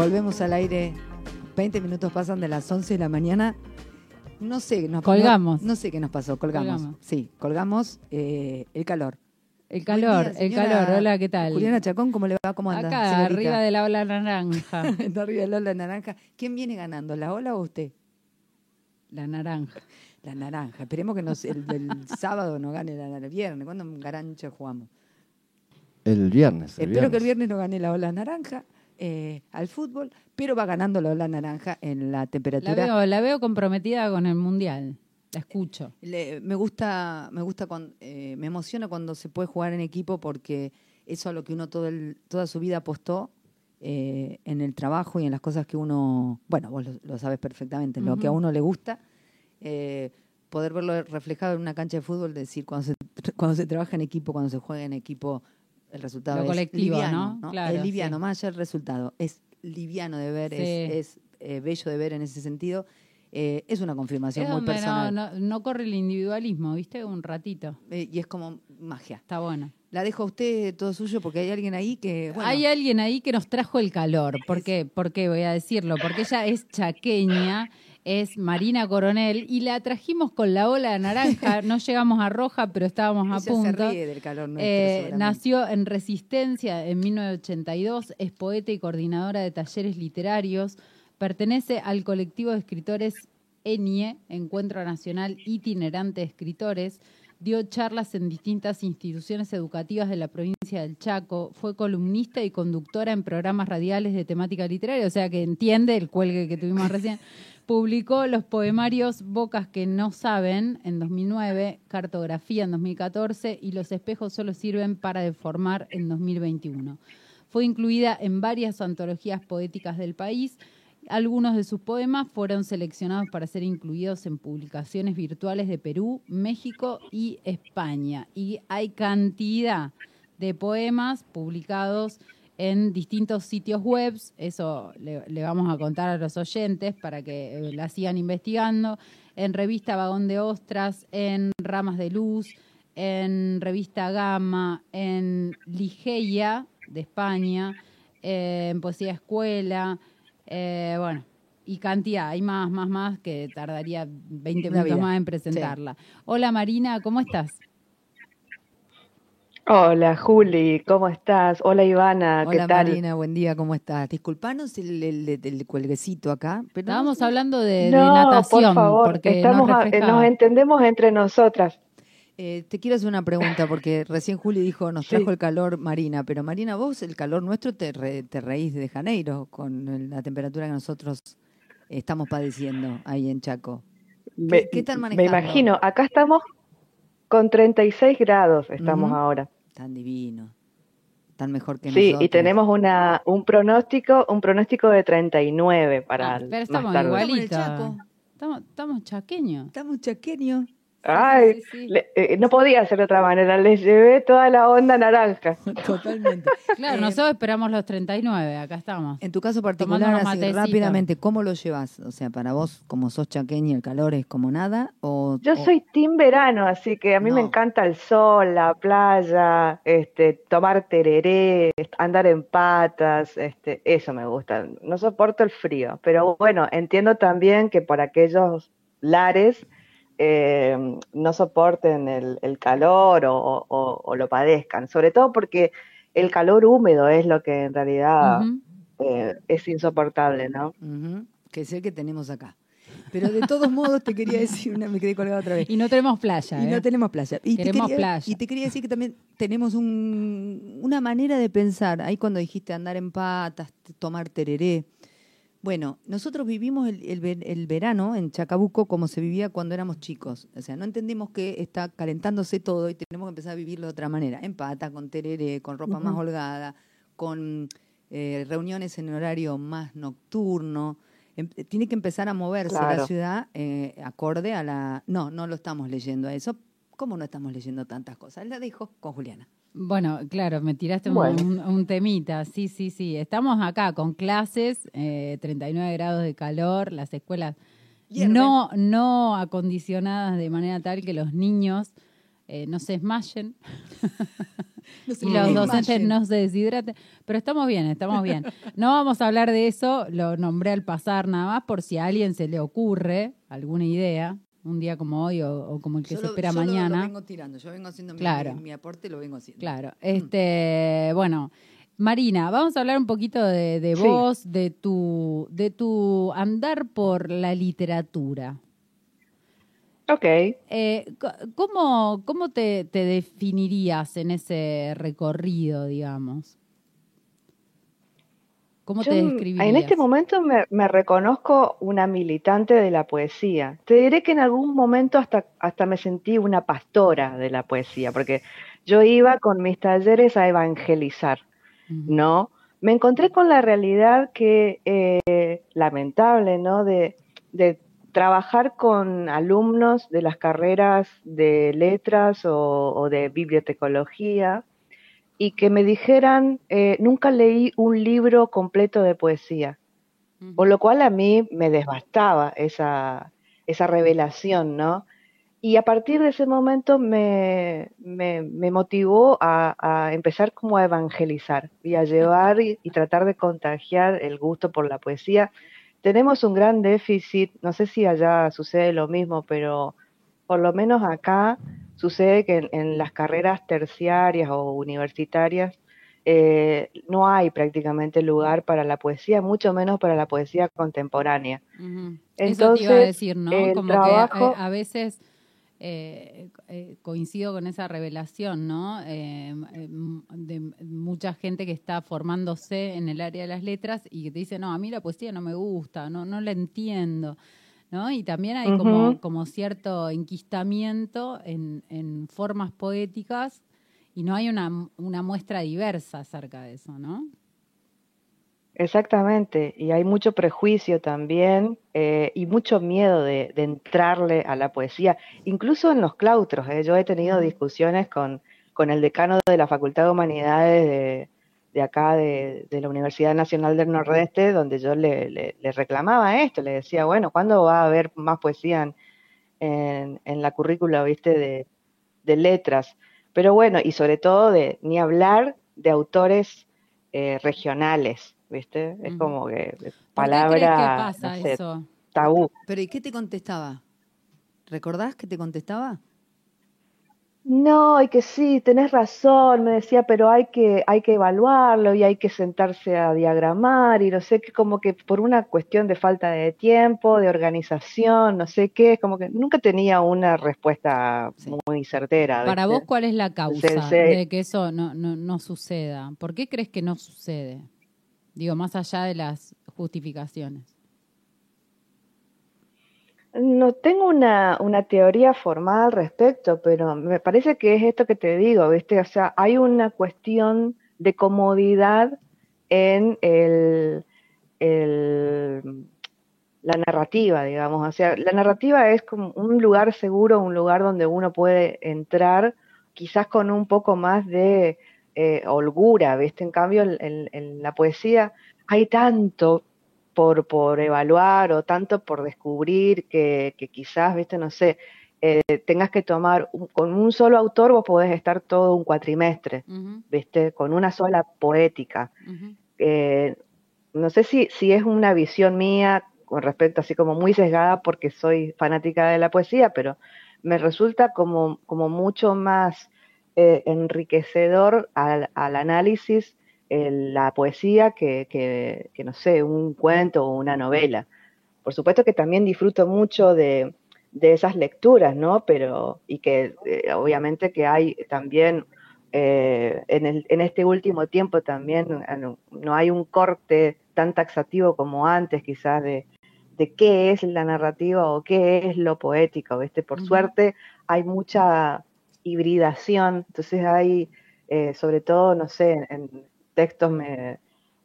Volvemos al aire. 20 minutos pasan de las 11 de la mañana. No sé, nos, Colgamos. No, no sé qué nos pasó, colgamos. Colgamos. Sí, colgamos eh, el calor. El calor, día, el calor. Hola, ¿qué tal? Juliana Chacón, ¿cómo le va? ¿Cómo anda? Acá, señorita? arriba de la ola naranja. Arriba de la ola naranja. ¿Quién viene ganando, la ola o usted? la naranja. La naranja. Esperemos que nos, el, el sábado no gane la naranja. El viernes, ¿cuándo en Garancha jugamos? El viernes. el Espero que el viernes no gane la ola naranja eh, al fútbol, pero va ganando la naranja en la La temperatura. veo, la veo comprometida con el mundial. La escucho. Le- me gusta, me gusta cuando, eh, me emociona cuando se puede jugar en equipo porque eso a lo que uno todo el- toda su vida apostó eh, en el trabajo y en las cosas que uno, bueno, vos lo, lo sabes perfectamente, lo que a uno le gusta, eh, poder verlo reflejado en una cancha de fútbol, decir cuando se cuando se trabaja en equipo, cuando se juega en equipo, el resultado Lo es colectivo, liviano, ¿no? Claro, es liviano, sí. más allá del resultado, es liviano de ver, Sí. es, es, eh, bello de ver en ese sentido. Eh, es una confirmación Es muy donde no, personal no, no corre el individualismo, ¿viste? Un ratito. eh, y es como magia. Está bueno. La dejo a usted todo suyo porque hay alguien ahí que. Bueno, Hay alguien ahí que nos trajo el calor. ¿Por qué? ¿Por qué voy a decirlo? Porque ella es chaqueña, es Marina Coronel, y la trajimos con la ola de naranja. No llegamos a roja, pero estábamos a ella se punto. ríe del calor nuestro, Eh, nació en Resistencia en 1982, es poeta y coordinadora de talleres literarios, pertenece al colectivo de escritores ENIE, Encuentro Nacional Itinerante de Escritores, dio charlas en distintas instituciones educativas de la provincia del Chaco, fue columnista y conductora en programas radiales de temática literaria, o sea que entiende el cuelgue que tuvimos recién. Publicó los poemarios Bocas que no saben en 2009, Cartografía en 2014 y Los espejos solo sirven para deformar en 2021. Fue incluida en varias antologías poéticas del país. Algunos de sus poemas fueron seleccionados para ser incluidos en publicaciones virtuales de Perú, México y España. Y hay cantidad de poemas publicados en distintos sitios web. Eso le, le vamos a contar a los oyentes para que eh, la sigan investigando. En revista Vagón de Ostras, en Ramas de Luz, en revista Gama, en Ligeia de España, eh, en Poesía Escuela, eh, bueno, y cantidad, hay más, más, más que tardaría 20 Una minutos vida. más en presentarla. Hola Marina, ¿cómo estás? Hola Juli, ¿cómo estás? Hola Ivana, ¿qué Hola tal? Marina, buen día, ¿cómo estás? Disculpanos el, el, el- el cuelguecito acá, pero Estábamos hablando de, de No, natación, por favor, porque estamos nos a- eh, nos entendemos entre nosotras. eh, te quiero hacer una pregunta porque recién Juli dijo nos Sí. trajo el calor Marina, pero Marina vos el calor nuestro te, re- te reís de Janeiro con la temperatura que nosotros estamos padeciendo ahí en Chaco. Me, qué me manejando? imagino, acá estamos con 36 grados, estamos ahora. Tan divino, tan mejor que Sí, nosotros. y tenemos una un pronóstico, un pronóstico de 39 para Ah, el- pero más estamos tarde. igual. igualitos. Estamos en el Chaco. Estamos, estamos chaqueños. Estamos chaqueños. Ay, Sí, sí, sí. le- eh, no podía ser de otra manera, les llevé toda la onda naranja. Totalmente. Claro, Eh, nosotros esperamos los 39, acá estamos. En tu caso particular, así rápidamente, ¿cómo lo llevas? O sea, para vos, como sos chaqueña, el calor es como nada. O, Yo o- soy team verano, así que a mí me encanta el sol, la playa, este, tomar tereré, andar en patas, este, eso me gusta. No soporto el frío, pero bueno, entiendo también que por aquellos lares eh, no soporten el, el calor o, o- o lo padezcan, sobre todo porque el calor húmedo es lo que en realidad eh, es insoportable, ¿no? Que es el que tenemos acá. Pero de todos modos te quería decir, una, me quedé colgada otra vez. Y no tenemos playa, Y ¿eh? no tenemos playa. Y te quería, playa. Y te quería decir que también tenemos un- una manera de pensar. Ahí cuando dijiste andar en patas, tomar tereré. Bueno, nosotros vivimos el, el ver- el verano en Chacabuco como se vivía cuando éramos chicos. O sea, no entendimos que está calentándose todo y tenemos que empezar a vivirlo de otra manera. En pata, con tereré, con ropa más holgada, con eh, reuniones en horario más nocturno. Em- tiene que empezar a moverse la ciudad eh, acorde a la... No, no lo estamos leyendo a eso. ¿Cómo no estamos leyendo tantas cosas? La dejo con Juliana. Bueno, claro, me tiraste un, Bueno. un- un temita, sí, sí, sí. Estamos acá con clases, eh, 39 grados de calor, las escuelas Hierven. no, no acondicionadas de manera tal que los niños eh, no se esmayen No se y los docentes no se deshidraten. Pero estamos bien, estamos bien. No vamos a hablar de eso, lo nombré al pasar nada más por si a alguien se le ocurre alguna idea, un día como hoy o, o como el que Yo se lo- espera yo lo- Lo, mañana. vengo tirando, yo vengo haciendo mi- Claro. mi, mi aporte, lo vengo haciendo. Claro. Este, bueno, Marina, vamos a hablar un poquito de, de Sí. vos, de tu, de tu andar por la literatura. Ok. Eh, ¿Cómo, cómo te, te definirías en ese recorrido, digamos? ¿Cómo Yo, te describirías? en este momento me, me reconozco una militante de la poesía. Te diré que en algún momento hasta, hasta me sentí una pastora de la poesía, porque yo iba con mis talleres a evangelizar. ¿no? Me encontré con la realidad que, eh, lamentable, ¿no? De, de trabajar con alumnos de las carreras de letras o, o de bibliotecología y que me dijeran, eh, nunca leí un libro completo de poesía, por lo cual a mí me desbastaba esa, esa revelación, ¿no? Y a partir de ese momento me, me, me motivó a, a empezar como a evangelizar y a llevar y, y tratar de contagiar el gusto por la poesía. Tenemos un gran déficit, no sé si allá sucede lo mismo, pero por lo menos acá sucede que en, en las carreras terciarias o universitarias eh, no hay prácticamente lugar para la poesía, mucho menos para la poesía contemporánea. Eso te iba a decir, ¿no? el Como trabajo- que a, a veces eh, eh, coincido con esa revelación, ¿no? Eh, eh, de mucha gente que está formándose en el área de las letras y que te dice, no, a mí la poesía no me gusta, no, no la entiendo. ¿No? Y también hay como, cierto enquistamiento en, en formas poéticas y no hay una, una muestra diversa acerca de eso, ¿no? Exactamente, y hay mucho prejuicio también eh, y mucho miedo de, de entrarle a la poesía, incluso en los claustros. ¿eh? Yo he tenido discusiones con, con el decano de la Facultad de Humanidades de, de acá, de, de la Universidad Nacional del Nordeste, donde yo le, le- le reclamaba esto, le decía, bueno, ¿cuándo va a haber más poesía en, en, en la currícula, viste, de, de letras? Pero bueno, y sobre todo de ni hablar de autores eh, regionales, ¿viste? Es como que ¿Por qué crees que palabra, pasa no sé, eso? tabú. Pero ¿y qué te contestaba? ¿Recordás que te contestaba? No, y que sí, tenés razón, me decía, pero hay que, hay que evaluarlo y hay que sentarse a diagramar y no sé qué, como que por una cuestión de falta de tiempo, de organización, no sé qué, como que nunca tenía una respuesta Sí. muy certera. Para vos, ¿cuál es la causa de que eso no, no, no suceda? ¿Por qué crees que no sucede? Digo, más allá de las justificaciones. No tengo una, una teoría formal al respecto, pero me parece que es esto que te digo, ¿viste? O sea, hay una cuestión de comodidad en el, el- la narrativa, digamos. O sea, la narrativa es como un lugar seguro, un lugar donde uno puede entrar quizás con un poco más de eh, holgura, ¿viste? En cambio, en la poesía hay tanto por, por evaluar o tanto por descubrir que, que quizás, viste, no sé, eh, tengas que tomar, un- con un solo autor vos podés estar todo un cuatrimestre, viste, con una sola poética. Eh, no sé si, si es una visión mía con respecto así como muy sesgada porque soy fanática de la poesía, pero me resulta como, como mucho más eh, enriquecedor al, al análisis eh, la poesía que, que, que, no sé, un cuento o una novela. Por supuesto que también disfruto mucho de, de esas lecturas, ¿no? Pero, y que eh, obviamente que hay también eh, en, el, en, este último tiempo también no, no, hay un corte tan taxativo como antes, quizás, de, de qué es la narrativa o qué es lo poético, ¿viste? Por uh -huh. suerte hay mucha hibridación, entonces hay, eh, sobre todo, no sé, en textos, me,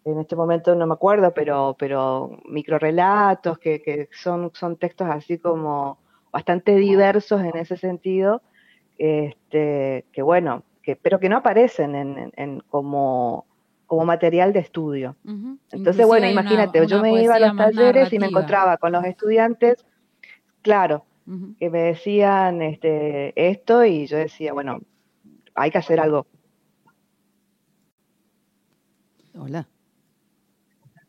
en este momento no me acuerdo, pero, pero microrelatos, que, que son, son textos así como bastante diversos en ese sentido, este, que bueno, que, pero que no aparecen en, en, en como, como material de estudio. Uh -huh. Entonces, Inclusive bueno, imagínate, una, una yo me iba a los talleres y me encontraba con los estudiantes, claro, que me decían este, esto y yo decía, bueno, hay que hacer algo. Hola.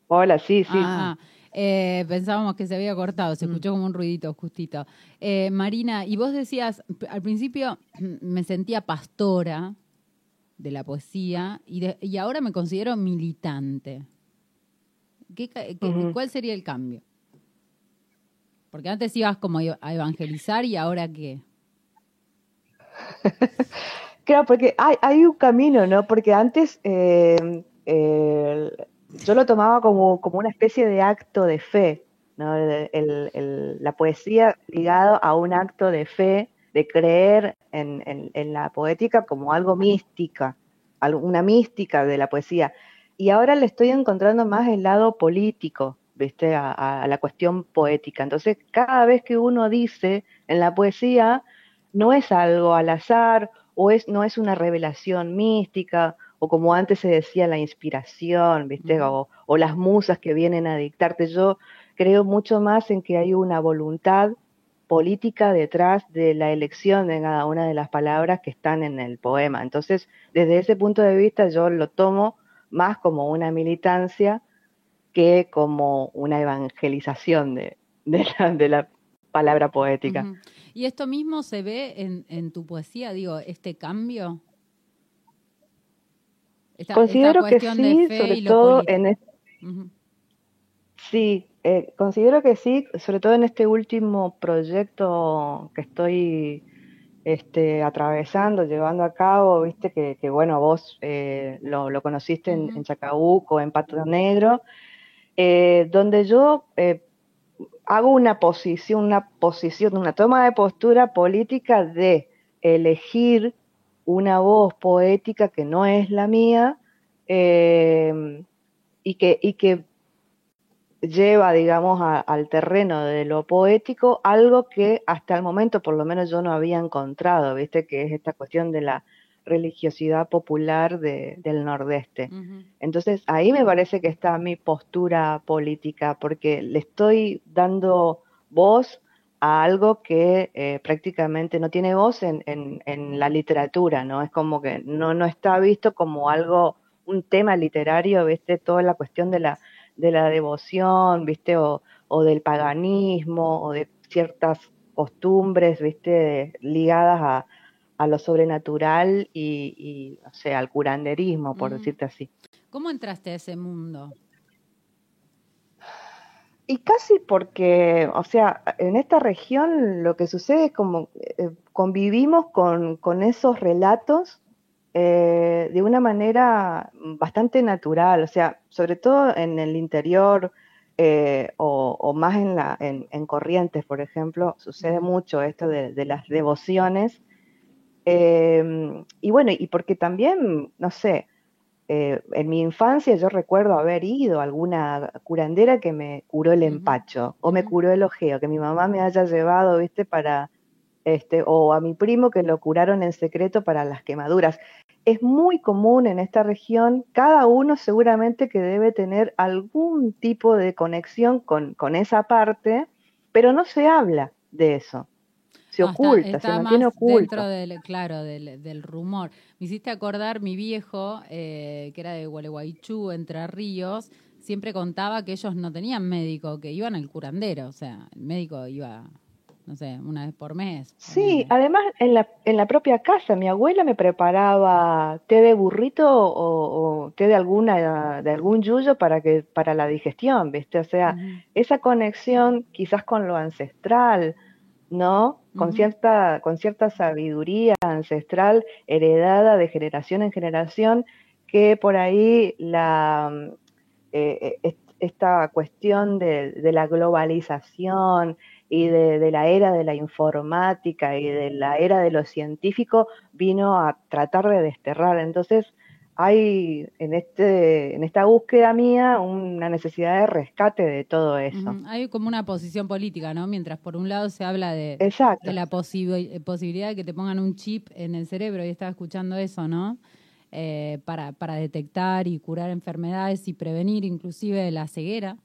Hola, sí, sí. Ah, ah. Eh, pensábamos que se había cortado, Mm. se escuchó como un ruidito justito. Eh, Marina, y vos decías, al principio me sentía pastora de la poesía y, de- y ahora me considero militante. ¿Qué. ¿Cuál sería el cambio? Porque antes ibas como a evangelizar y ahora qué. Claro, porque hay, hay un camino, ¿no? Porque antes eh, yo lo tomaba como, como una especie de acto de fe, ¿no? La poesía ligado a un acto de fe, de creer en, en- la poética como algo mística, una mística de la poesía. Y ahora le estoy encontrando más el lado político, ¿viste? A- a la cuestión poética. Entonces, cada vez que uno dice en la poesía, no es algo al azar o es, no es una revelación mística o como antes se decía la inspiración, ¿viste? O, o las musas que vienen a dictarte. Yo creo mucho más en que hay una voluntad política detrás de la elección de cada una de las palabras que están en el poema. Entonces, desde ese punto de vista, yo lo tomo más como una militancia que como una evangelización de, de la, de la palabra poética. ¿Y esto mismo se ve en, en tu poesía, digo, este cambio? Esta- Considero esta que sí, sobre todo político. en es- Ujú. sí, eh, considero que sí, sobre todo en este último proyecto que estoy este, atravesando, llevando a cabo, viste que, que, bueno, vos eh, lo, lo conociste en, Ujú. en Chacabuco, en Pato Negro, eh, donde yo hago una posición, una posición, una toma de postura política de elegir una voz poética que no es la mía eh, y, que, y que lleva, digamos, a- al terreno de lo poético algo que hasta el momento, por lo menos yo no había encontrado, ¿viste? Que es esta cuestión de la religiosidad popular de- del nordeste. Entonces ahí me parece que está mi postura política, porque le estoy dando voz a algo que eh, prácticamente no tiene voz en, en- en la literatura, ¿no? Es como que no, no está visto como algo, un tema literario, ¿viste? Toda la cuestión de la, de la devoción, ¿viste? O, o del paganismo, o de ciertas costumbres, ¿viste? Ligadas a, a lo sobrenatural y, y, o sea, al curanderismo, por decirte así. ¿Cómo entraste a ese mundo? Y casi porque, o sea, en esta región lo que sucede es como eh, convivimos con, con esos relatos eh, de una manera bastante natural, o sea, sobre todo en el interior eh, o, o más en, la, en, en Corrientes, por ejemplo, sucede mucho esto de, de las devociones. Eh, y bueno, y porque también, no sé, eh, en mi infancia yo recuerdo haber ido a alguna curandera que me curó el empacho o me curó el ojeo, que mi mamá me haya llevado, viste, para, este, o a mi primo que lo curaron en secreto para las quemaduras. Es muy común en esta región, cada uno seguramente que debe tener algún tipo de conexión con, con esa parte, pero no se habla de eso. Se No, oculta, está se mantiene más oculto. dentro del, claro, del, del rumor. Me hiciste acordar mi viejo, eh, que era de Gualeguaychú, Entre Ríos, siempre contaba que ellos no tenían médico, que iban al curandero, o sea, el médico iba, no sé, una vez por mes. Sí, además en la, en la propia casa, mi abuela me preparaba té de burrito o, o té de alguna, de algún yuyo para que, para la digestión, ¿viste? O sea, esa conexión quizás con lo ancestral, ¿no? Con cierta, con cierta sabiduría ancestral heredada de generación en generación, que por ahí la, eh, eh, est- esta cuestión de, de la globalización y de, de la era de la informática y de la era de lo científico vino a tratar de desterrar. Entonces, hay en, este, en esta búsqueda mía una necesidad de rescate de todo eso. Hay como una posición política, ¿no? Mientras por un lado se habla de, de la posibi- posibilidad de que te pongan un chip en el cerebro, y estaba escuchando eso, ¿no? Eh, para, para detectar y curar enfermedades y prevenir inclusive la ceguera.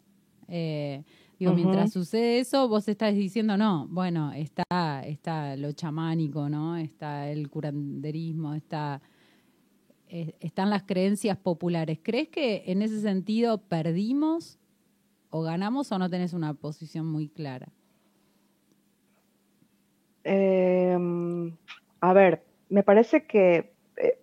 Eh, Digo, mientras sucede eso, vos estás diciendo, no, bueno, está, está lo chamánico, ¿no? Está el curanderismo, está, eh, están las creencias populares. ¿Crees que en ese sentido perdimos o ganamos o no tenés una posición muy clara? Em, a ver, me parece que eh,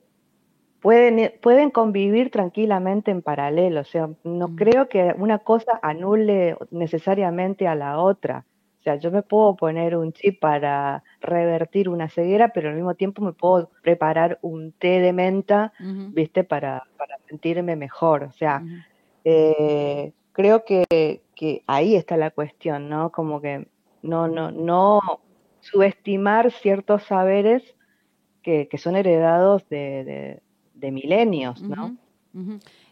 pueden, pueden convivir tranquilamente en paralelo. O sea, no creo que una cosa anule necesariamente a la otra. O sea, yo me puedo poner un chip para revertir una ceguera, pero al mismo tiempo me puedo preparar un té de menta, ¿viste? Para, para sentirme mejor. O sea, eh, creo que, que ahí está la cuestión, ¿no? Como que no, no, no subestimar ciertos saberes que, son heredados de, milenios, ¿no?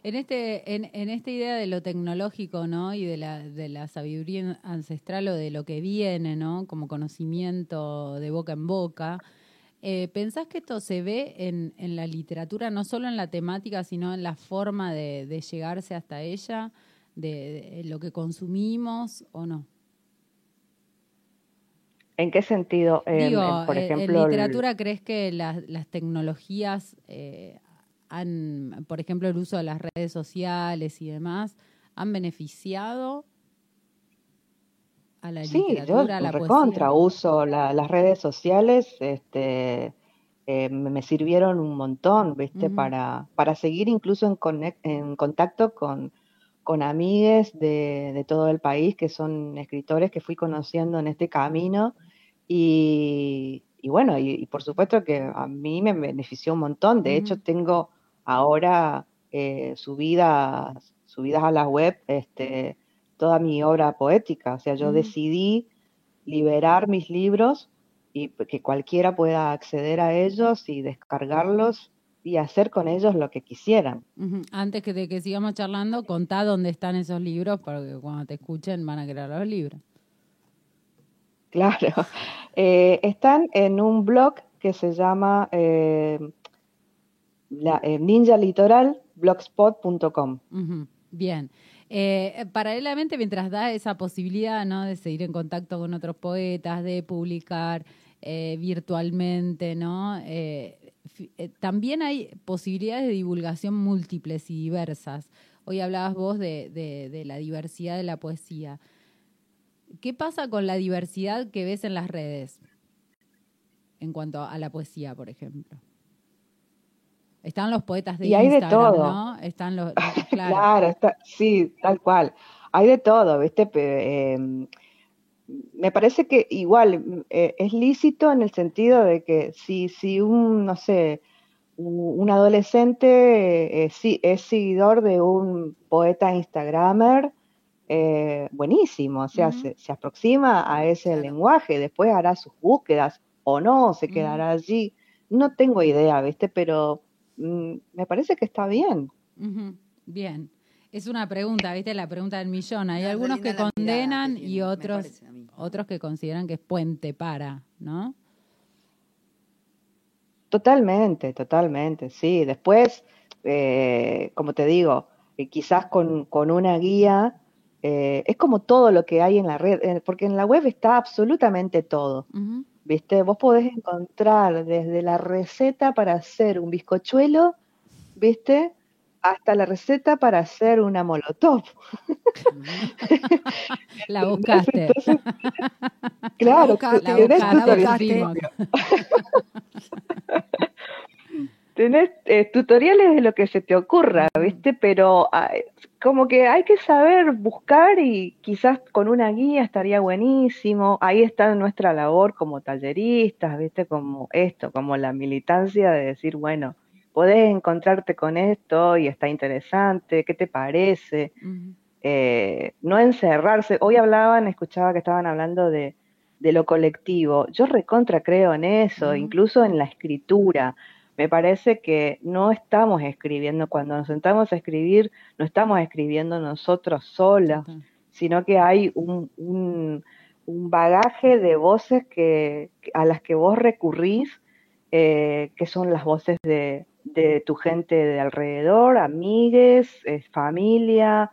En este, en, en, esta idea de lo tecnológico, ¿no? Y de la, de la sabiduría ancestral o de lo que viene, ¿no? Como conocimiento de boca en boca. Eh, ¿Pensás que esto se ve en, en, la literatura, no solo en la temática, sino en la forma de, de llegarse hasta ella, de, lo que consumimos o no? ¿En qué sentido? Digo, por eh, ejemplo, ¿en literatura crees que las, tecnologías eh, han, por ejemplo, el uso de las redes sociales y demás, han beneficiado a la literatura, a la recontra uso las redes sociales, este, eh, me sirvieron un montón, ¿viste? para, para seguir incluso en, en contacto con, con amigues de, de, todo el país que son escritores que fui conociendo en este camino y, bueno, y, por supuesto que a mí me benefició un montón. De hecho, tengo ahora eh, subidas, subidas a la web este, toda mi obra poética. O sea, yo decidí liberar mis libros y que cualquiera pueda acceder a ellos y descargarlos y hacer con ellos lo que quisieran. Antes que de que sigamos charlando, contá dónde están esos libros, porque cuando te escuchen van a querer los libros. Claro. Eh, están en un blog que se llama eh, la, eh, Ninja Litoral, blogspot.com. Bien. paralelamente, mientras da esa posibilidad ¿no? de seguir en contacto con otros poetas, de publicar virtualmente, ¿no? también hay posibilidades de divulgación múltiples y diversas. Hoy hablabas vos de la diversidad de la poesía. ¿Qué pasa con la diversidad que ves en las redes en cuanto a la poesía, por ejemplo? Están los poetas de y hay de todo. ¿no? Están los, claro, sí, tal cual. Hay de todo, ¿viste? Em, me parece que igual eh, es lícito en el sentido de que si, si un, no sé, un, adolescente eh, es seguidor de un poeta instagramer, eh, buenísimo, o sea, se, aproxima a ese lenguaje, después hará sus búsquedas o no, se quedará allí. No tengo idea, ¿viste? Pero me parece que está bien. Bien. Es una pregunta, ¿viste? La pregunta del millón. Hay algunos que condenan y otros, otros que consideran que es puente para, ¿no? Totalmente, totalmente, sí. Después, eh, como te digo, eh, quizás con, con una guía eh, es como todo lo que hay en la red, porque en la web está absolutamente todo. ¿Viste? Vos podés encontrar desde la receta para hacer un bizcochuelo, ¿viste? Hasta la receta para hacer una molotov. la buscaste. claro, tenés eh, tutoriales de lo que se te ocurra, ¿viste? Pero como que hay que saber buscar y quizás con una guía estaría buenísimo. Ahí está nuestra labor como talleristas, ¿viste? Como esto, como la militancia de decir, bueno, podés encontrarte con esto y está interesante, ¿qué te parece? Eh, no encerrarse. Hoy hablaban, escuchaba que estaban hablando de, de lo colectivo. Yo recontra creo en eso, incluso en la escritura me parece que no estamos escribiendo, cuando nos sentamos a escribir, no estamos escribiendo nosotros solas, sino que hay un, un, bagaje de voces que, a las que vos recurrís, eh, que son las voces de, tu gente de alrededor, amigues, eh, familia,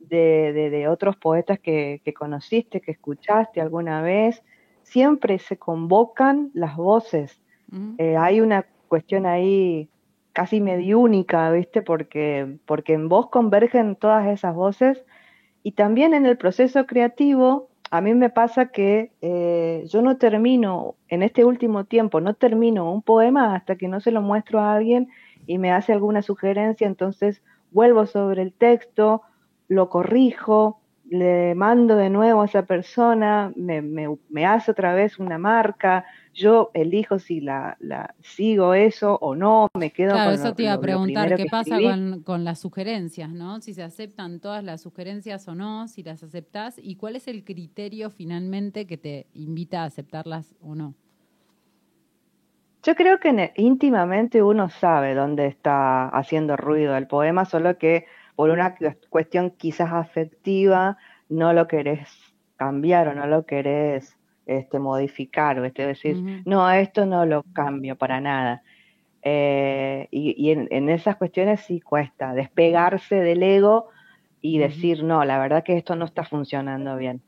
de, de, otros poetas que, que, conociste, que escuchaste alguna vez, siempre se convocan las voces. Eh, hay una cuestión ahí casi mediúnica, ¿viste? Porque, porque en vos convergen todas esas voces y también en el proceso creativo, a mí me pasa que eh, yo no termino, en este último tiempo, no termino un poema hasta que no se lo muestro a alguien y me hace alguna sugerencia, entonces vuelvo sobre el texto, lo corrijo, le mando de nuevo a esa persona, me, me, hace otra vez una marca, yo elijo si la, la, sigo eso o no, me quedo claro, con eso te iba a preguntar, ¿qué pasa con, con, las sugerencias, no? Si se aceptan todas las sugerencias o no, si las aceptás, y cuál es el criterio finalmente que te invita a aceptarlas o no. Yo creo que íntimamente uno sabe dónde está haciendo ruido el poema, solo que por una cuestión quizás afectiva no lo querés cambiar o no lo querés este, modificar, o este, decir, no, esto no lo cambio para nada. Eh, y, en, esas cuestiones sí cuesta despegarse del ego y decir, no, la verdad que esto no está funcionando bien.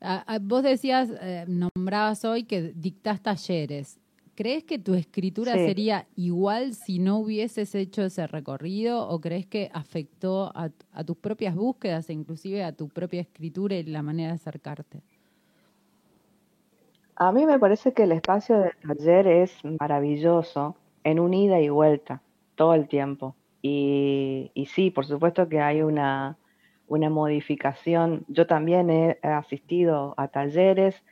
Ah, vos decías, eh, nombrabas hoy que dictás talleres. ¿Crees que tu escritura sería igual si no hubieses hecho ese recorrido o crees que afectó a, tus propias búsquedas e inclusive a tu propia escritura y la manera de acercarte? A mí me parece que el espacio de taller es maravilloso en un ida y vuelta todo el tiempo. Y, y sí, por supuesto que hay una, una modificación. Yo también he asistido a talleres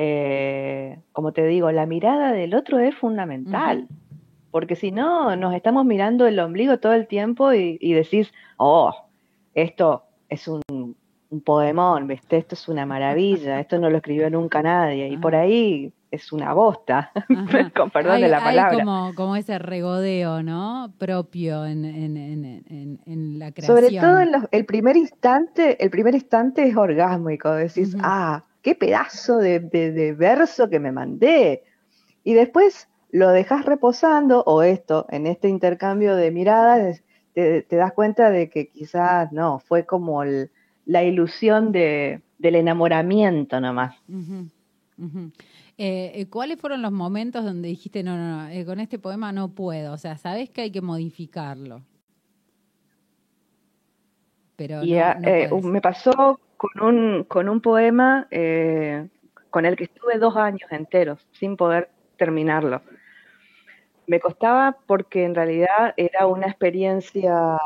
eh, como te digo, la mirada del otro es fundamental. Porque si no, nos estamos mirando el ombligo todo el tiempo y, decís, oh, esto es un, un poemón, ¿viste? esto es una maravilla, esto no lo escribió nunca nadie. Y por ahí es una bosta, con perdón de la palabra. Hay como, como ese regodeo, ¿no? Propio en, en, en, en la creación. Sobre todo en el primer instante, el primer instante es orgásmico, decís, ah, qué pedazo de, verso que me mandé. Y después lo dejas reposando, o esto, en este intercambio de miradas, te, das cuenta de que quizás no, fue como la ilusión de, del enamoramiento nomás. Eh, eh, ¿Cuáles fueron los momentos donde dijiste, no, no, no, eh, con este poema no puedo? O sea, sabes que hay que modificarlo. Pero me pasó con un, con un poema con el que estuve dos años enteros sin poder terminarlo. Me costaba porque en realidad era una experiencia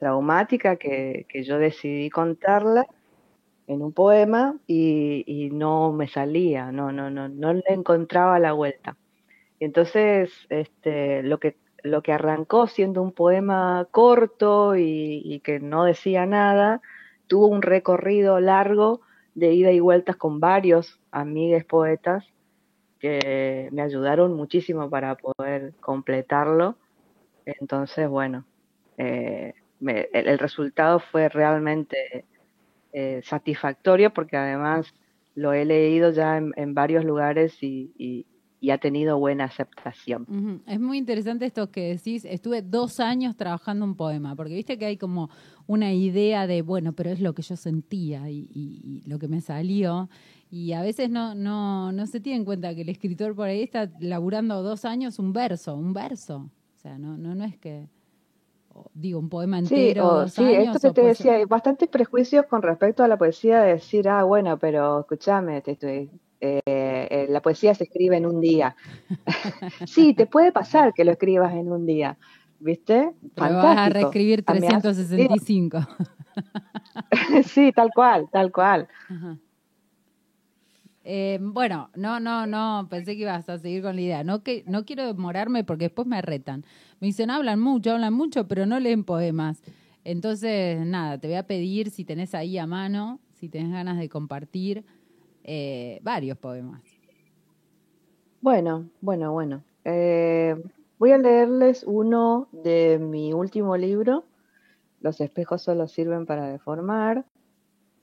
traumática que, yo decidí contarla en un poema y, no me salía, no, no, no, no le encontraba la vuelta. Y entonces este, lo, que, lo que arrancó siendo un poema corto y que no decía nada, tuvo un recorrido largo de ida y vueltas con varios amigos poetas que me ayudaron muchísimo para poder completarlo. Entonces, bueno, eh, el, resultado fue realmente eh, satisfactorio porque además lo he leído ya en, varios lugares y, y ha tenido buena aceptación. Es muy interesante esto que decís. Estuve dos años trabajando un poema, porque viste que hay como una idea de, bueno, pero es lo que yo sentía y, lo que me salió. Y a veces no, no, no se tiene en cuenta que el escritor por ahí está laburando dos años un verso, un verso. O sea, no, no, no es que digo, un poema entero. Sí, sí esto que te decía, hay bastantes prejuicios con respecto a la poesía de decir, ah, bueno, pero escúchame, te estoy eh, eh, la poesía se escribe en un día. sí, te puede pasar que lo escribas en un día, ¿viste? Pero vas a reescribir 365. sí, tal cual, tal cual. Eh, bueno, no, no, no, pensé que ibas a seguir con la idea. No, que, no quiero demorarme porque después me retan. Me dicen, hablan mucho, hablan mucho, pero no leen poemas. Entonces, nada, te voy a pedir si tenés ahí a mano, si tenés ganas de compartir eh, varios poemas. Bueno, bueno, bueno. Eh, voy a leerles uno de mi último libro, Los espejos solo sirven para deformar,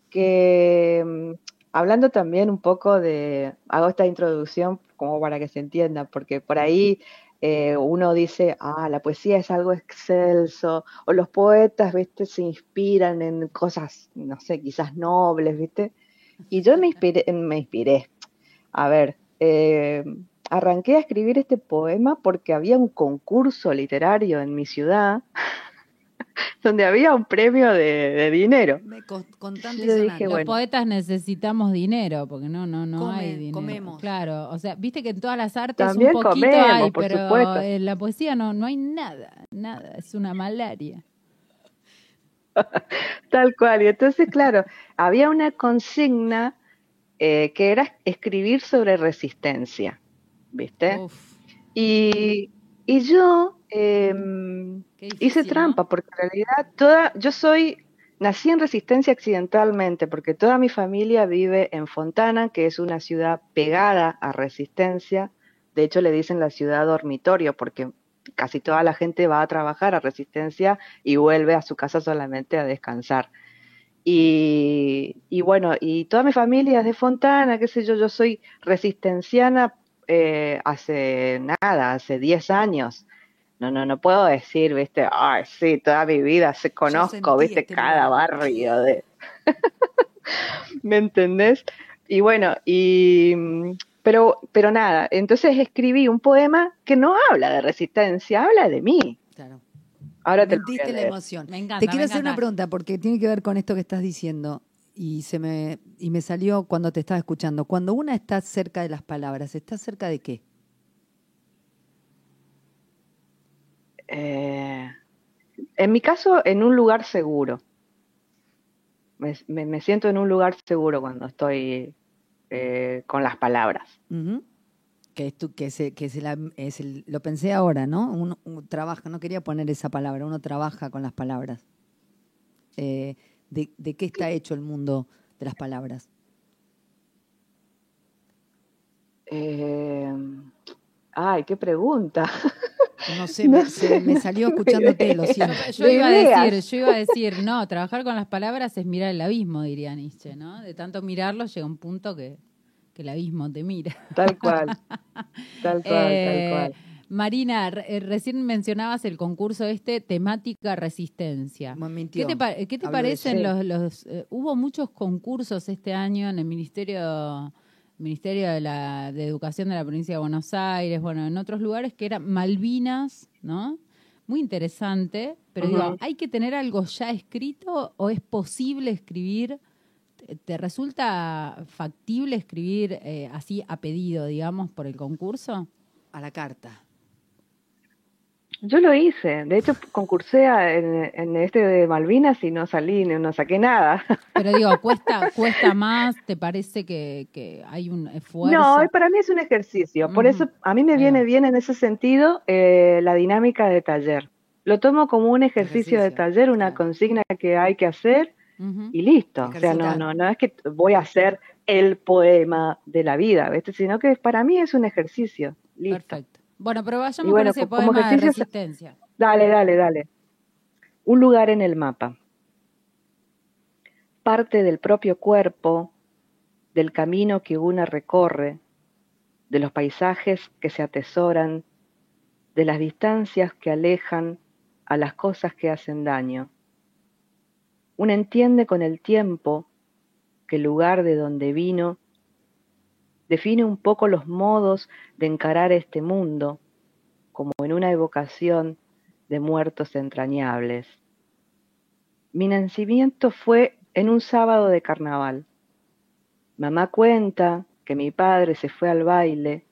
que mm, hablando también un poco de, hago esta introducción como para que se entienda, porque por ahí eh, uno dice, ah, la poesía es algo excelso, o los poetas, viste, se inspiran en cosas, no sé, quizás nobles, viste. Y yo me inspiré, me inspiré. A ver, eh, arranqué a escribir este poema porque había un concurso literario en mi ciudad donde había un premio de, dinero. Los poetas necesitamos dinero, porque no, no, no hay dinero. Comemos. Claro, o sea, viste que en todas las artes un poquito hay, pero en la poesía no, no hay nada, nada, es una malaria. Tal cual, y entonces, claro, había una consigna eh, que era escribir sobre resistencia, ¿viste? Y, y yo Hice trampa, porque en realidad toda, yo soy, nací en Resistencia accidentalmente, porque toda mi familia vive en Fontana, que es una ciudad pegada a Resistencia. De hecho, le dicen la ciudad dormitorio, porque casi toda la gente va a trabajar a Resistencia y vuelve a su casa solamente a descansar. Y, y bueno, y toda mi familia es de Fontana, qué sé yo, yo soy resistenciana eh, hace nada, hace 10 años. No, no, no puedo decir, viste, ay, sí, toda mi vida se conozco, viste, cada barrio de... ¿Me entendés? Y bueno, y pero, pero nada, entonces escribí un poema que no habla de resistencia, habla de mí. Claro. Ahora te la emoción. Me encanta, te quiero hacer una pregunta porque tiene que ver con esto que estás diciendo y se me y me salió cuando te estaba escuchando. Cuando una está cerca de las palabras, ¿está cerca de qué? Eh, en mi caso, en un lugar seguro. Me, siento en un lugar seguro cuando estoy eh, con las palabras. Que, es que, se, que la, es lo pensé ahora, ¿no? Uno, trabaja, no quería poner esa palabra, uno trabaja con las palabras. Eh, de, de, qué está hecho el mundo de las palabras? ay, qué pregunta. No sé, me, salió escuchándote, lo siento. Yo, iba a decir, yo iba a decir, no, trabajar con las palabras es mirar el abismo, diría Nietzsche, ¿no? De tanto mirarlo llega un punto que, el abismo te mira. Tal cual, tal cual, tal eh, cual. Marina, eh, recién mencionabas el concurso este, temática resistencia. ¿Qué te, ¿qué te parecen los... los eh, hubo muchos concursos este año en el Ministerio Ministerio de, la, de Educación de la provincia de Buenos Aires, bueno, en otros lugares que era Malvinas, ¿no? Muy interesante, pero digo, ¿hay que tener algo ya escrito o es posible escribir? ¿Te resulta factible escribir eh, así a pedido, digamos, por el concurso? A la carta. Yo lo hice, de hecho concursé en, este de Malvinas y no salí, no saqué nada. Pero digo, cuesta, cuesta más, ¿te parece que, hay un esfuerzo? No, para mí es un ejercicio, por eso a mí me viene bien en ese sentido eh, la dinámica de taller. Lo tomo como un ejercicio, de taller, una consigna que hay que hacer y listo. O sea, no, no, no es que voy a hacer el poema de la vida, ¿ves? sino que para mí es un ejercicio. Listo. Perfecto. Bueno, pero vayamos bueno, ese poema de resistencia. Dale, dale, dale. Un lugar en el mapa. Parte del propio cuerpo, del camino que una recorre, de los paisajes que se atesoran, de las distancias que alejan a las cosas que hacen daño. Uno entiende con el tiempo que el lugar de donde vino define un poco los modos de encarar este mundo, como en una evocación de muertos entrañables. Mi nacimiento fue en un sábado de carnaval. Mamá cuenta que mi padre se fue al baile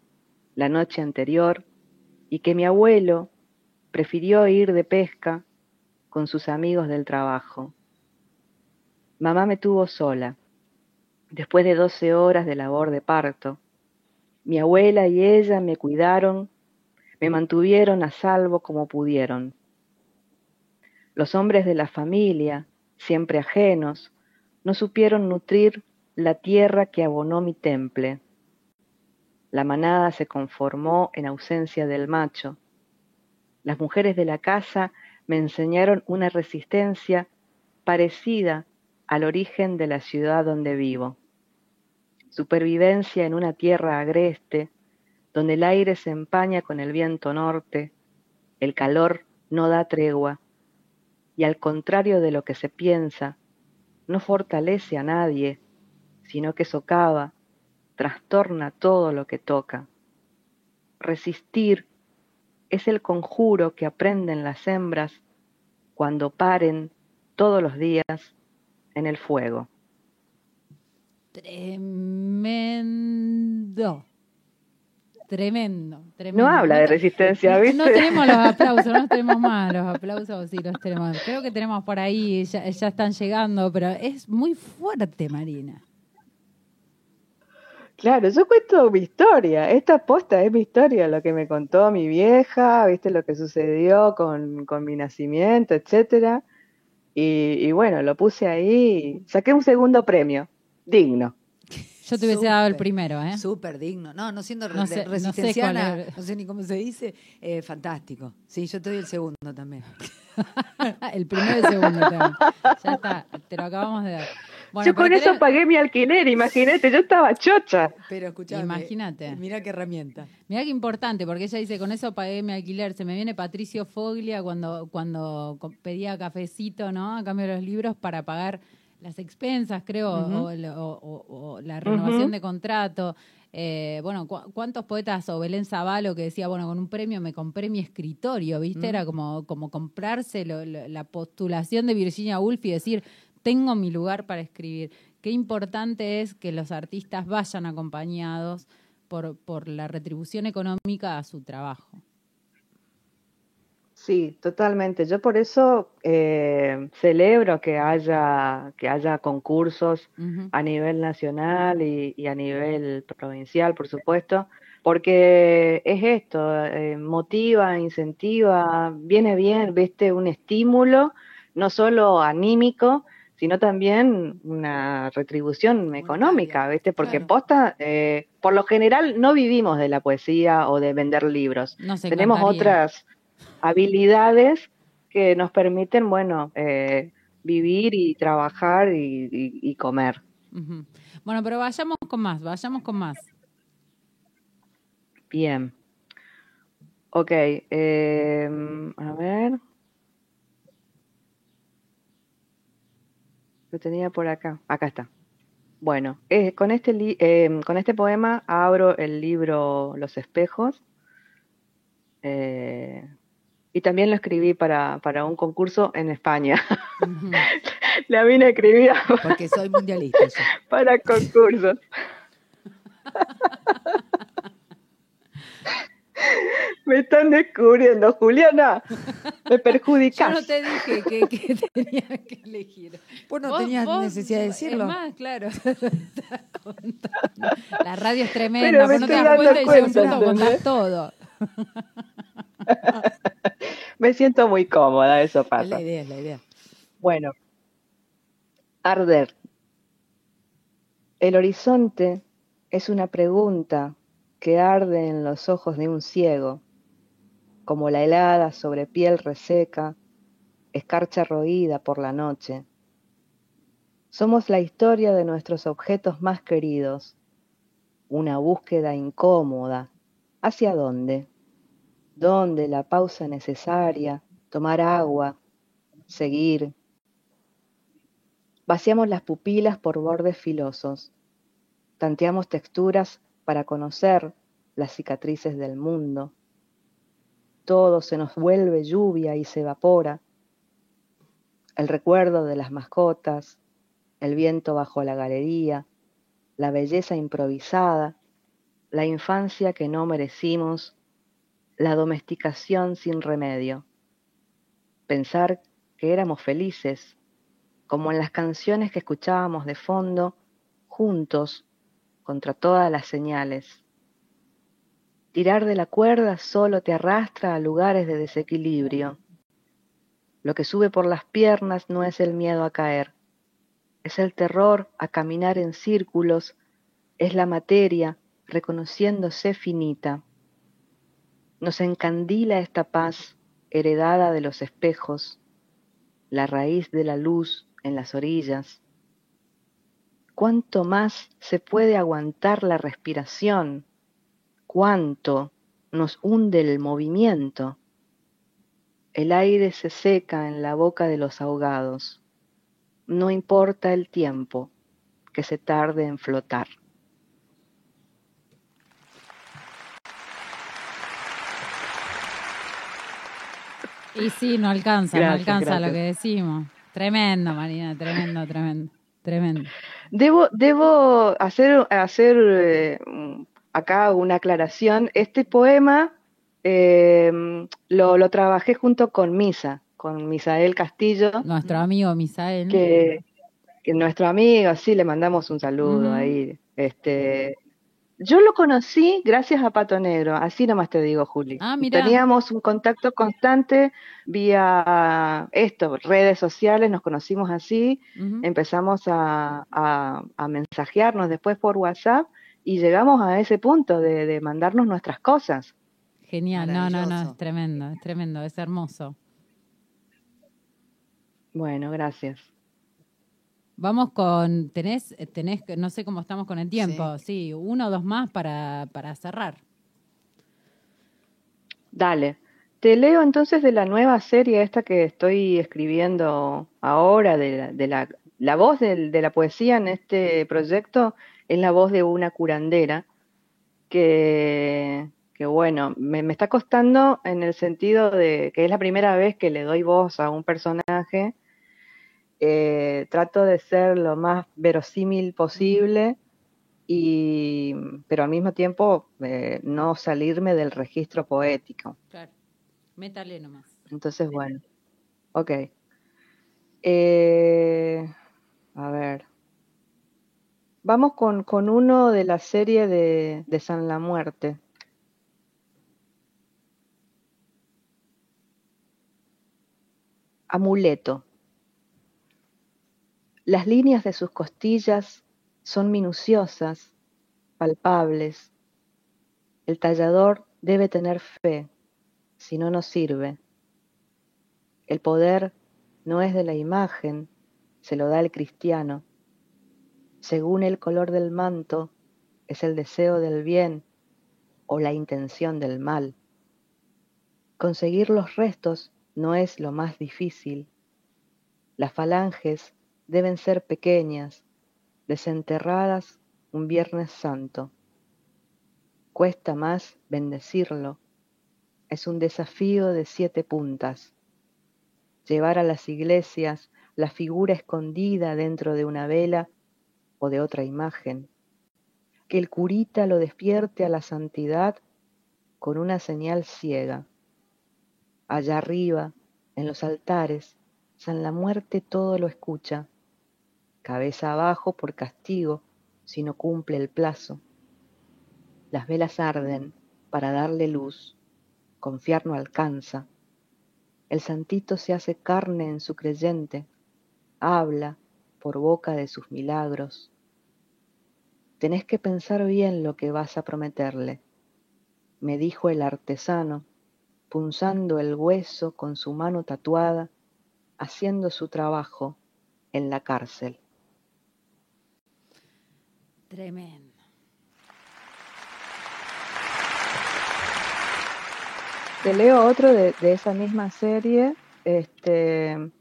la noche anterior y que mi abuelo prefirió ir de pesca con sus amigos del trabajo. Mamá me tuvo sola Después de doce horas de labor de parto, mi abuela y ella me cuidaron, me mantuvieron a salvo como pudieron. Los hombres de la familia, siempre ajenos, no supieron nutrir la tierra que abonó mi temple. La manada se conformó en ausencia del macho. Las mujeres de la casa me enseñaron una resistencia parecida al origen de la ciudad donde vivo supervivencia en una tierra agreste, donde el aire se empaña con el viento norte, el calor no da tregua, y al contrario de lo que se piensa, no fortalece a nadie, sino que socava, trastorna todo lo que toca. Resistir es el conjuro que aprenden las hembras cuando paren todos los días en el fuego. Tremendo. Tremendo, tremendo. No habla de resistencia, ¿viste? No tenemos los aplausos, no tenemos más los aplausos, sí los tenemos. Creo que tenemos por ahí, ya, ya están llegando, pero es muy fuerte, Marina. Claro, yo cuento mi historia. Esta posta es mi historia, lo que me contó mi vieja, viste lo que sucedió con, con mi nacimiento, etcétera. Y, y bueno, lo puse ahí, saqué un segundo premio, digno. Yo te hubiese dado el primero, ¿eh? Súper digno. No, no siendo No sé- no sé no, ni cómo se dice, eh, fantástico. Sí, yo te doy el segundo también. el primero y el segundo también. Ya está, te lo acabamos de dar. Bueno, yo con eso pagué mi alquiler, imagínate, yo estaba chocha. Pero escuchame, Imagínate. Mira qué herramienta. Mirá qué importante, porque ella dice, con eso pagué mi alquiler. Se me viene Patricio Foglia cuando, cuando pedía cafecito, ¿no? A cambio de los libros para pagar las expensas, creo, o, o- o- o la renovación de contrato. Eh, bueno, cu- ¿cuántos poetas o Belén Zavalo que decía, bueno, con un premio me compré mi escritorio, ¿viste? Era como, como comprarse lo- lo- la postulación de Virginia Woolf y decir, tengo mi lugar para escribir. Qué importante es que los artistas vayan acompañados por, por la retribución económica a su trabajo. Sí, totalmente. Yo por eso eh, celebro que haya, que haya concursos a nivel nacional y, y a nivel provincial, por supuesto, porque es esto, eh, motiva, incentiva, viene bien, viste, un estímulo, no solo anímico, sino también una retribución económica, viste, porque claro. posta, eh, por lo general no vivimos de la poesía o de vender libros, tenemos encantaría. otras habilidades que nos permiten, bueno, eh, vivir y trabajar y, y- y comer. Bueno, pero vayamos con más, vayamos con más. Bien. Ok, eh, a ver. Lo tenía por acá. Acá está. Bueno, eh, con, este li- eh, con este poema abro el libro Los espejos. eh, y también lo escribí para, para un concurso en España. La vine a escribir Porque soy mundialista yo. para concursos. Me están descubriendo, Juliana. Me Yo perjudicas. no te dije que, que tenía que elegir. Vos no Vos- tenías vos, necesidad de decirlo. Es más, claro. La radio es tremenda, Pero me vos no te estoy das dando cuenta todo. Me siento muy cómoda, eso Es pasa. la idea, es la idea. Bueno, arder. El horizonte es una pregunta que arde en los ojos de un ciego, como la helada sobre piel reseca, escarcha roída por la noche. Somos la historia de nuestros objetos más queridos, una búsqueda incómoda. ¿Hacia dónde? ¿Dónde la pausa necesaria? Tomar agua, seguir. Vaciamos las pupilas por bordes filosos. Tanteamos texturas para conocer las cicatrices del mundo. Todo se nos vuelve lluvia y se evapora. El recuerdo de las mascotas, el viento bajo la galería, la belleza improvisada, la infancia que no merecimos, la domesticación sin remedio. Pensar que éramos felices, como en las canciones que escuchábamos de fondo, juntos, contra todas las señales. Tirar de la cuerda solo te arrastra a lugares de desequilibrio. Lo que sube por las piernas no es el miedo a caer, es el terror a caminar en círculos, es la materia reconociéndose finita. Nos encandila esta paz heredada de los espejos, la raíz de la luz en las orillas. ¿Cuánto más se puede aguantar la respiración? cuánto nos hunde el movimiento. El aire se seca en la boca de los ahogados. No importa el tiempo que se tarde en flotar. Y sí, no alcanza, no alcanza lo que decimos. Tremendo, Marina, tremendo, tremendo, tremendo. Debo, debo hacer, hacer eh, acá una aclaración. Este poema em, lo, lo, trabajé junto con Misa, con Misael Castillo. Nuestro amigo Misael. Que, que nuestro amigo, sí, le mandamos un saludo ahí. Este, yo lo conocí gracias a Pato Negro, así nomás te digo, Juli. Ah, Teníamos un contacto constante vía esto, redes sociales, nos conocimos así, empezamos a, a, mensajearnos después por WhatsApp y llegamos a ese punto de, de mandarnos nuestras cosas. Genial, no, no, no, es tremendo, es tremendo, es hermoso. Bueno, gracias. Vamos con, tenés, tenés, no sé cómo estamos con el tiempo, sí, uno o dos más para, para cerrar. Dale. Te leo entonces de la nueva serie esta que estoy escribiendo ahora, de la, de la, la voz de, de, la poesía en este proyecto es la voz de una curandera que, que bueno, me, me está costando en el sentido de que es la primera vez que le doy voz a un personaje eh, trato de ser lo más verosímil posible, y, pero al mismo tiempo eh, no salirme del registro poético. Claro, métale nomás. Entonces, bueno, ok. Eh, a ver. Vamos con, con, uno de la serie de, de San la Muerte. Amuleto. Las líneas de sus costillas son minuciosas, palpables. El tallador debe tener fe, si no, no sirve. El poder no es de la imagen, se lo da el cristiano. Según el color del manto, es el deseo del bien o la intención del mal. Conseguir los restos no es lo más difícil. Las falanges deben ser pequeñas, desenterradas un Viernes Santo. Cuesta más bendecirlo. Es un desafío de siete puntas. Llevar a las iglesias la figura escondida dentro de una vela o de otra imagen. Que el curita lo despierte a la santidad con una señal ciega. Allá arriba, en los altares, San la Muerte todo lo escucha cabeza abajo por castigo si no cumple el plazo. Las velas arden para darle luz, confiar no alcanza. El santito se hace carne en su creyente, habla por boca de sus milagros. Tenés que pensar bien lo que vas a prometerle, me dijo el artesano, punzando el hueso con su mano tatuada, haciendo su trabajo en la cárcel. Tremendo. Te leo otro de, esa misma serie. Este,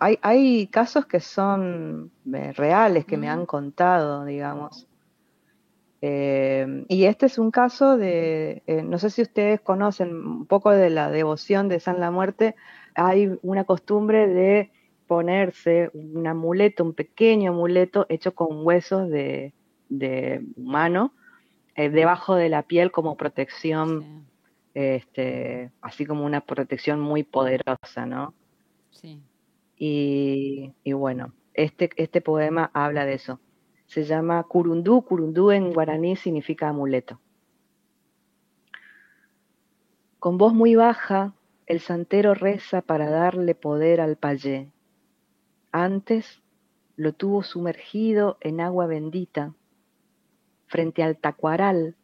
hay, hay casos que son eh, reales, que me han contado, digamos. Eh, y este es un caso de, eh, no sé si ustedes conocen un poco de la devoción de San la Muerte, hay una costumbre de ponerse un amuleto, un pequeño amuleto hecho con huesos de, humano eh, debajo de la piel como protección, este, así como una protección muy poderosa, ¿no? Sí. Y, y, bueno, este, este poema habla de eso. Se llama Curundú, Curundú en guaraní significa amuleto. Con voz muy baja, el santero reza para darle poder al payé antes lo tuvo sumergido en agua bendita. Frente al tacuaral,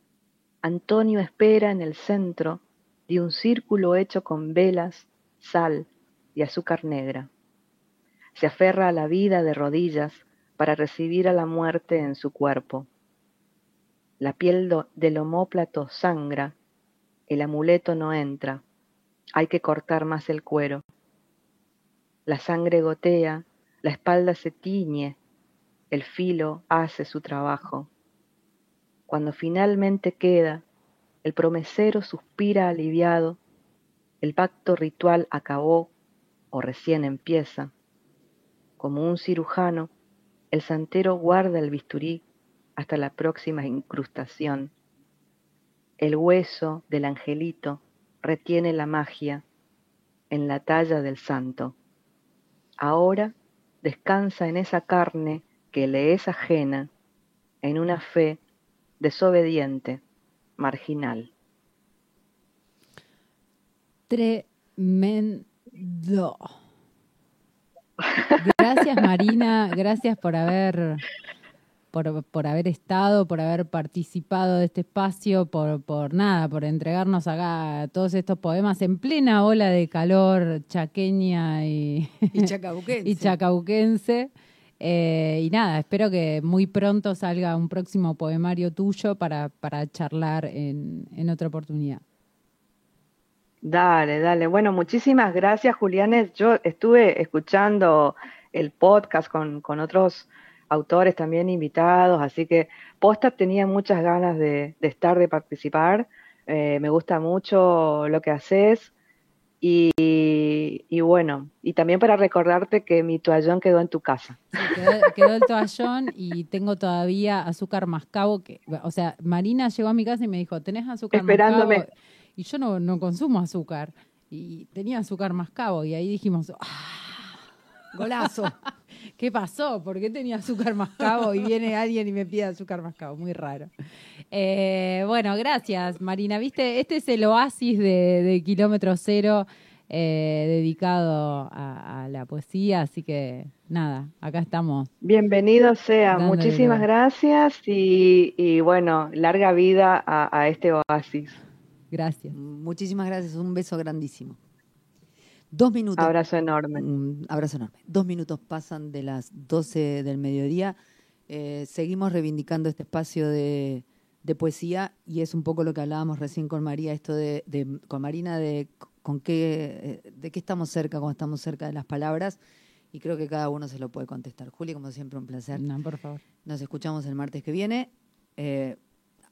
Antonio espera en el centro de un círculo hecho con velas, sal y azúcar negra. Se aferra a la vida de rodillas para recibir a la muerte en su cuerpo. La piel del omóplato sangra, el amuleto no entra, hay que cortar más el cuero. La sangre gotea, la espalda se tiñe, el filo hace su trabajo. Cuando finalmente queda, el promesero suspira aliviado, el pacto ritual acabó o recién empieza. Como un cirujano, el santero guarda el bisturí hasta la próxima incrustación. El hueso del angelito retiene la magia en la talla del santo. Ahora descansa en esa carne que le es ajena, en una fe desobediente, marginal. Tremendo. Gracias Marina, gracias por haber por, por haber estado, por haber participado de este espacio, por, por nada, por entregarnos acá todos estos poemas en plena ola de calor chaqueña y, Y chacabuquense. y chacabuquense. Eh, y nada, espero que muy pronto salga un próximo poemario tuyo para, para charlar en, en otra oportunidad. Dale, dale. Bueno, muchísimas gracias, Julianes. Yo estuve escuchando el podcast con, con otros autores también invitados, así que posta tenía muchas ganas de, de estar, de participar. Eh, me gusta mucho lo que haces. Y, y bueno, y también para recordarte que mi toallón quedó en tu casa. Sí, quedó, quedó el toallón y tengo todavía azúcar mascabo. Que, o sea, Marina llegó a mi casa y me dijo, ¿tenés azúcar Esperándome. mascabo? Y yo no, no consumo azúcar. Y tenía azúcar mascabo. Y ahí dijimos, "Ah, Golazo. ¿qué pasó? ¿Por qué tenía azúcar mascabo? Y viene alguien y me pide azúcar mascabo. Muy raro. Eh, bueno, gracias, Marina. Viste, este es el oasis de, de Kilómetro Cero. eh, dedicado a, a la poesía, así que nada, acá estamos Bienvenido sea, Dándole muchísimas gracias y, y bueno, larga vida a, a este oasis. Gracias. Muchísimas gracias. Un beso grandísimo. Dos minutos. Abrazo enorme. Un abrazo enorme. Dos minutos pasan de las 12 del mediodía. Eh, seguimos reivindicando este espacio de, de poesía y es un poco lo que hablábamos recién con María, esto de, de- con Marina, de con qué, eh, de qué estamos cerca cuando estamos cerca de las palabras y creo que cada uno se lo puede contestar. Juli, como siempre, un placer. No, por favor. Nos escuchamos el martes que viene. Eh,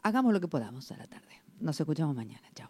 hagamos lo que podamos a la tarde. Nos escuchamos mañana. Chao.